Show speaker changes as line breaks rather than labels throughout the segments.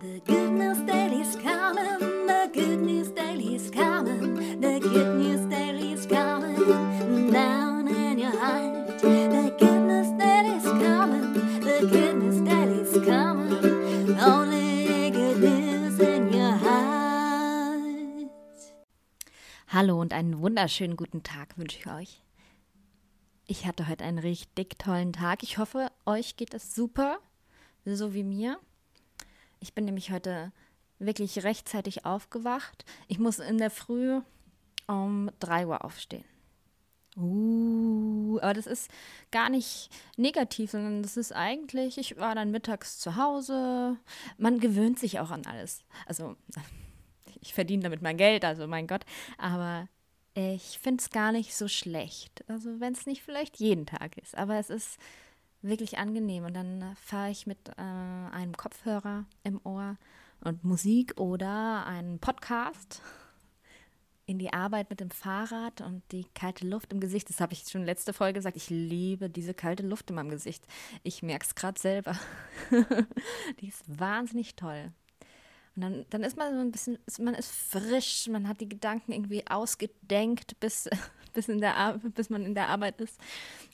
The good news daily's coming, the good news daily's coming, the good news daily's coming down in your heart. The good news daily's coming, the good news daily's coming, only good news in your heart.
Hallo und einen wunderschönen guten Tag wünsche ich euch. Ich hatte heute einen richtig tollen Tag. Ich hoffe, euch geht es super, so wie mir. Ich bin nämlich heute wirklich rechtzeitig aufgewacht. Ich muss in der Früh um 3 Uhr aufstehen. Uh, aber das ist gar nicht negativ, sondern das ist eigentlich, ich war dann mittags zu Hause. Man gewöhnt sich auch an alles. Also, ich verdiene damit mein Geld, also mein Gott. Aber ich finde es gar nicht so schlecht. Also, wenn es nicht vielleicht jeden Tag ist. Aber es ist wirklich angenehm. Und dann fahre ich mit äh, einem Kopfhörer im Ohr und Musik oder einen Podcast in die Arbeit mit dem Fahrrad und die kalte Luft im Gesicht. Das habe ich schon letzte Folge gesagt. Ich liebe diese kalte Luft in meinem Gesicht. Ich merke es gerade selber. die ist wahnsinnig toll. Und dann, dann ist man so ein bisschen, man ist frisch, man hat die Gedanken irgendwie ausgedenkt, bis, bis, in der, bis man in der Arbeit ist.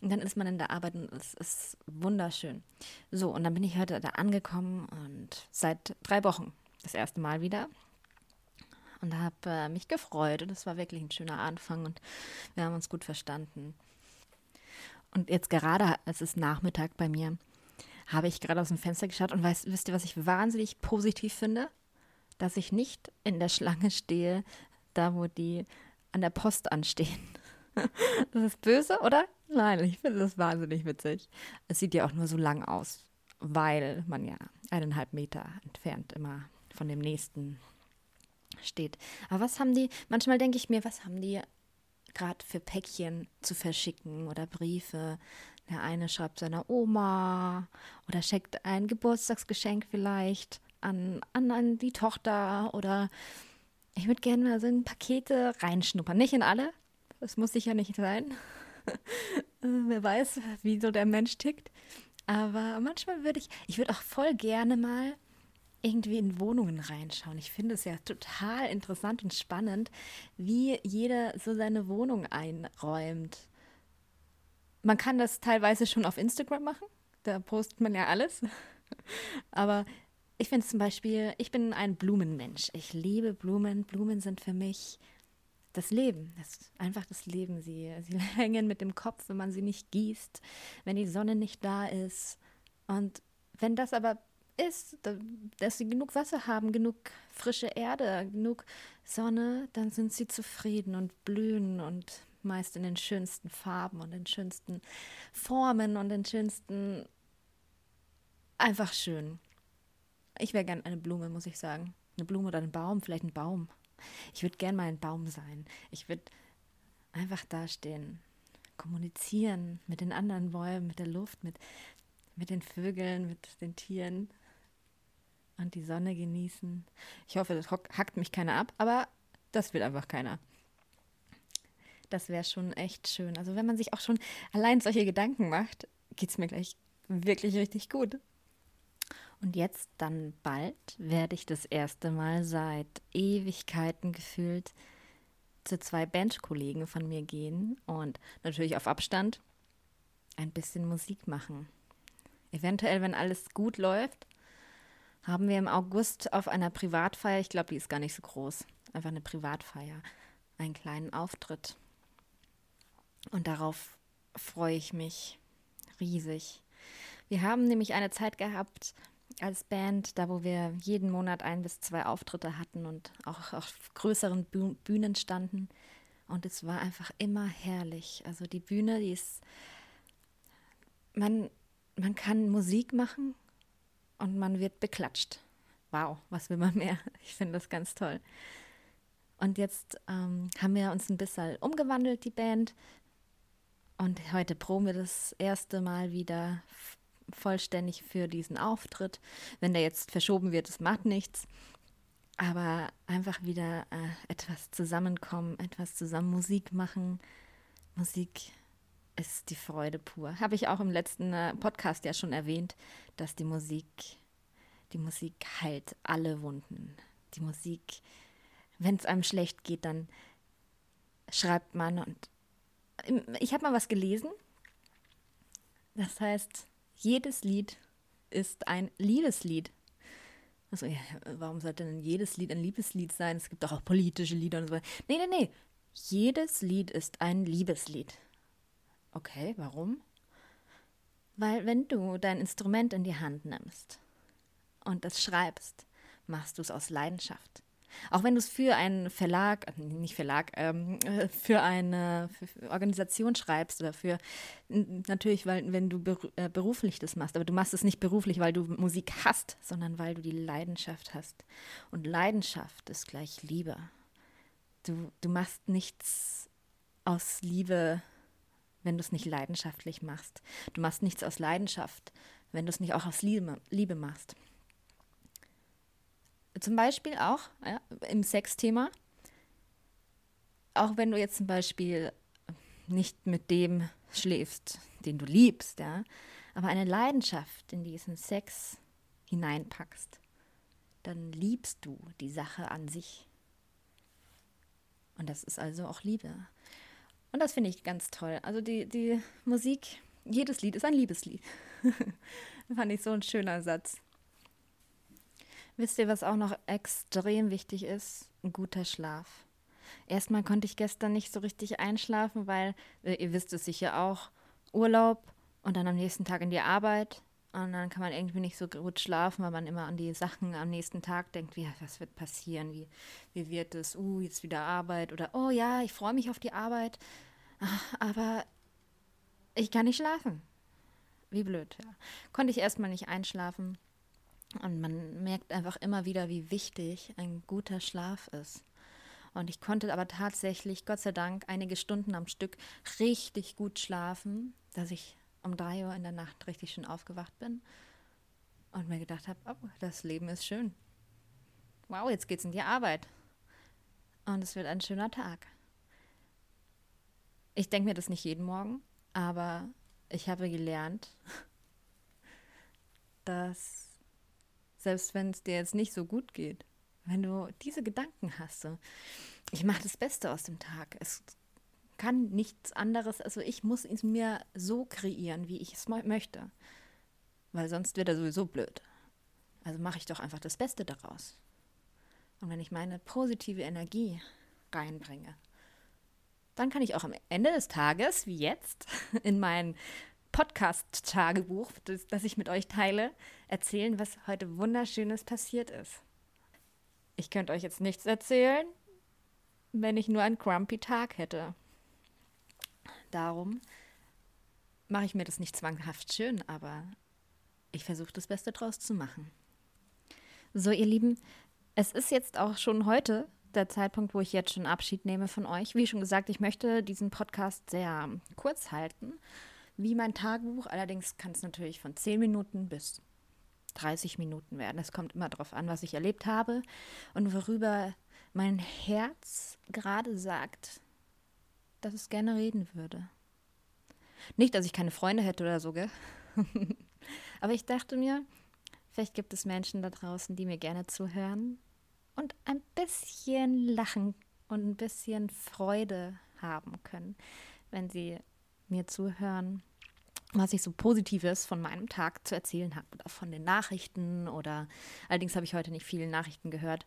Und dann ist man in der Arbeit und es ist wunderschön. So, und dann bin ich heute da angekommen und seit drei Wochen das erste Mal wieder. Und habe äh, mich gefreut und es war wirklich ein schöner Anfang und wir haben uns gut verstanden. Und jetzt gerade, es ist Nachmittag bei mir, habe ich gerade aus dem Fenster geschaut und weiß, wisst ihr, was ich wahnsinnig positiv finde? Dass ich nicht in der Schlange stehe, da wo die an der Post anstehen. Das ist böse, oder? Nein, ich finde das wahnsinnig witzig. Es sieht ja auch nur so lang aus, weil man ja eineinhalb Meter entfernt immer von dem nächsten steht. Aber was haben die, manchmal denke ich mir, was haben die gerade für Päckchen zu verschicken oder Briefe? Der eine schreibt seiner Oma oder schickt ein Geburtstagsgeschenk vielleicht an, an, an die Tochter oder ich würde gerne mal so in Pakete reinschnuppern. Nicht in alle, das muss sicher nicht sein. Äh, wer weiß, wie so der Mensch tickt. Aber manchmal würde ich, ich würde auch voll gerne mal irgendwie in Wohnungen reinschauen. Ich finde es ja total interessant und spannend, wie jeder so seine Wohnung einräumt. Man kann das teilweise schon auf Instagram machen. Da postet man ja alles. Aber ich finde zum Beispiel, ich bin ein Blumenmensch. Ich liebe Blumen. Blumen sind für mich das Leben. Das ist einfach das Leben. Sie, sie hängen mit dem Kopf, wenn man sie nicht gießt, wenn die Sonne nicht da ist. Und wenn das aber ist, dass sie genug Wasser haben, genug frische Erde, genug Sonne, dann sind sie zufrieden und blühen und meist in den schönsten Farben und den schönsten Formen und den schönsten einfach schön. Ich wäre gern eine Blume, muss ich sagen. Eine Blume oder ein Baum, vielleicht ein Baum. Ich würde gern mal ein Baum sein. Ich würde einfach dastehen, kommunizieren mit den anderen Bäumen, mit der Luft, mit, mit den Vögeln, mit den Tieren und die Sonne genießen. Ich hoffe, das hackt mich keiner ab, aber das will einfach keiner. Das wäre schon echt schön. Also wenn man sich auch schon allein solche Gedanken macht, geht es mir gleich wirklich richtig gut. Und jetzt dann bald werde ich das erste Mal seit Ewigkeiten gefühlt zu zwei Bandkollegen von mir gehen und natürlich auf Abstand ein bisschen Musik machen. Eventuell, wenn alles gut läuft, haben wir im August auf einer Privatfeier, ich glaube, die ist gar nicht so groß, einfach eine Privatfeier, einen kleinen Auftritt. Und darauf freue ich mich riesig. Wir haben nämlich eine Zeit gehabt, als Band, da wo wir jeden Monat ein bis zwei Auftritte hatten und auch auf größeren Bühnen standen. Und es war einfach immer herrlich. Also die Bühne, die ist, man, man kann Musik machen und man wird beklatscht. Wow, was will man mehr? Ich finde das ganz toll. Und jetzt ähm, haben wir uns ein bisschen umgewandelt, die Band. Und heute proben wir das erste Mal wieder vollständig für diesen Auftritt. Wenn der jetzt verschoben wird, das macht nichts. Aber einfach wieder äh, etwas zusammenkommen, etwas zusammen Musik machen. Musik ist die Freude pur. Habe ich auch im letzten äh, Podcast ja schon erwähnt, dass die Musik Die Musik heilt alle Wunden. Die Musik, wenn es einem schlecht geht, dann schreibt man und ich habe mal was gelesen. Das heißt, jedes Lied ist ein Liebeslied. Also, ja, warum sollte denn jedes Lied ein Liebeslied sein? Es gibt doch auch politische Lieder und so. Nee, nee, nee. Jedes Lied ist ein Liebeslied. Okay, warum? Weil wenn du dein Instrument in die Hand nimmst und es schreibst, machst du es aus Leidenschaft. Auch wenn du es für einen Verlag, äh, nicht Verlag, ähm, für eine für Organisation schreibst oder für, natürlich, weil, wenn du äh, beruflich das machst, aber du machst es nicht beruflich, weil du Musik hast, sondern weil du die Leidenschaft hast. Und Leidenschaft ist gleich Liebe. Du, du machst nichts aus Liebe, wenn du es nicht leidenschaftlich machst. Du machst nichts aus Leidenschaft, wenn du es nicht auch aus Liebe, Liebe machst. Zum Beispiel auch ja, im Sexthema. Auch wenn du jetzt zum Beispiel nicht mit dem schläfst, den du liebst, ja, aber eine Leidenschaft in diesen Sex hineinpackst, dann liebst du die Sache an sich. Und das ist also auch Liebe. Und das finde ich ganz toll. Also die, die Musik, jedes Lied ist ein Liebeslied. fand ich so ein schöner Satz. Wisst ihr, was auch noch extrem wichtig ist? Ein guter Schlaf. Erstmal konnte ich gestern nicht so richtig einschlafen, weil, äh, ihr wisst es sicher auch, Urlaub und dann am nächsten Tag in die Arbeit. Und dann kann man irgendwie nicht so gut schlafen, weil man immer an die Sachen am nächsten Tag denkt, wie, was wird passieren, wie, wie wird es, uh, jetzt wieder Arbeit oder, oh ja, ich freue mich auf die Arbeit, aber ich kann nicht schlafen. Wie blöd, ja. Konnte ich erstmal nicht einschlafen. Und man merkt einfach immer wieder, wie wichtig ein guter Schlaf ist. Und ich konnte aber tatsächlich, Gott sei Dank, einige Stunden am Stück richtig gut schlafen, dass ich um drei Uhr in der Nacht richtig schön aufgewacht bin und mir gedacht habe, oh, das Leben ist schön. Wow, jetzt geht's in die Arbeit. Und es wird ein schöner Tag. Ich denke mir das nicht jeden Morgen, aber ich habe gelernt, dass selbst wenn es dir jetzt nicht so gut geht, wenn du diese Gedanken hast, so, ich mache das Beste aus dem Tag. Es kann nichts anderes, also ich muss es mir so kreieren, wie ich es möchte. Weil sonst wird er sowieso blöd. Also mache ich doch einfach das Beste daraus. Und wenn ich meine positive Energie reinbringe, dann kann ich auch am Ende des Tages, wie jetzt, in meinen Podcast-Tagebuch, das, das ich mit euch teile, erzählen, was heute Wunderschönes passiert ist. Ich könnte euch jetzt nichts erzählen, wenn ich nur einen grumpy Tag hätte. Darum mache ich mir das nicht zwanghaft schön, aber ich versuche das Beste draus zu machen. So, ihr Lieben, es ist jetzt auch schon heute der Zeitpunkt, wo ich jetzt schon Abschied nehme von euch. Wie schon gesagt, ich möchte diesen Podcast sehr kurz halten wie mein Tagebuch. Allerdings kann es natürlich von 10 Minuten bis 30 Minuten werden. Es kommt immer darauf an, was ich erlebt habe und worüber mein Herz gerade sagt, dass es gerne reden würde. Nicht, dass ich keine Freunde hätte oder so, gell? Aber ich dachte mir, vielleicht gibt es Menschen da draußen, die mir gerne zuhören und ein bisschen lachen und ein bisschen Freude haben können, wenn sie mir zuhören, was ich so Positives von meinem Tag zu erzählen habe oder von den Nachrichten oder allerdings habe ich heute nicht viele Nachrichten gehört.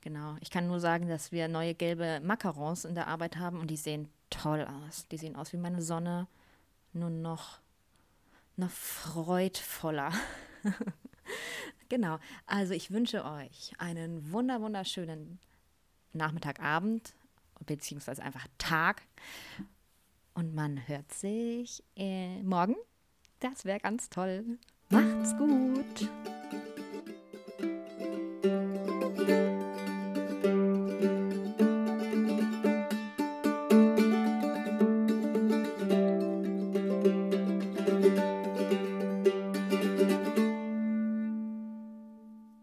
Genau, ich kann nur sagen, dass wir neue gelbe Macarons in der Arbeit haben und die sehen toll aus. Die sehen aus wie meine Sonne, nur noch, noch freudvoller. genau, also ich wünsche euch einen wunder wunderschönen Nachmittag, Abend beziehungsweise einfach Tag und man hört sich äh, morgen. Das wäre ganz toll. Macht's gut.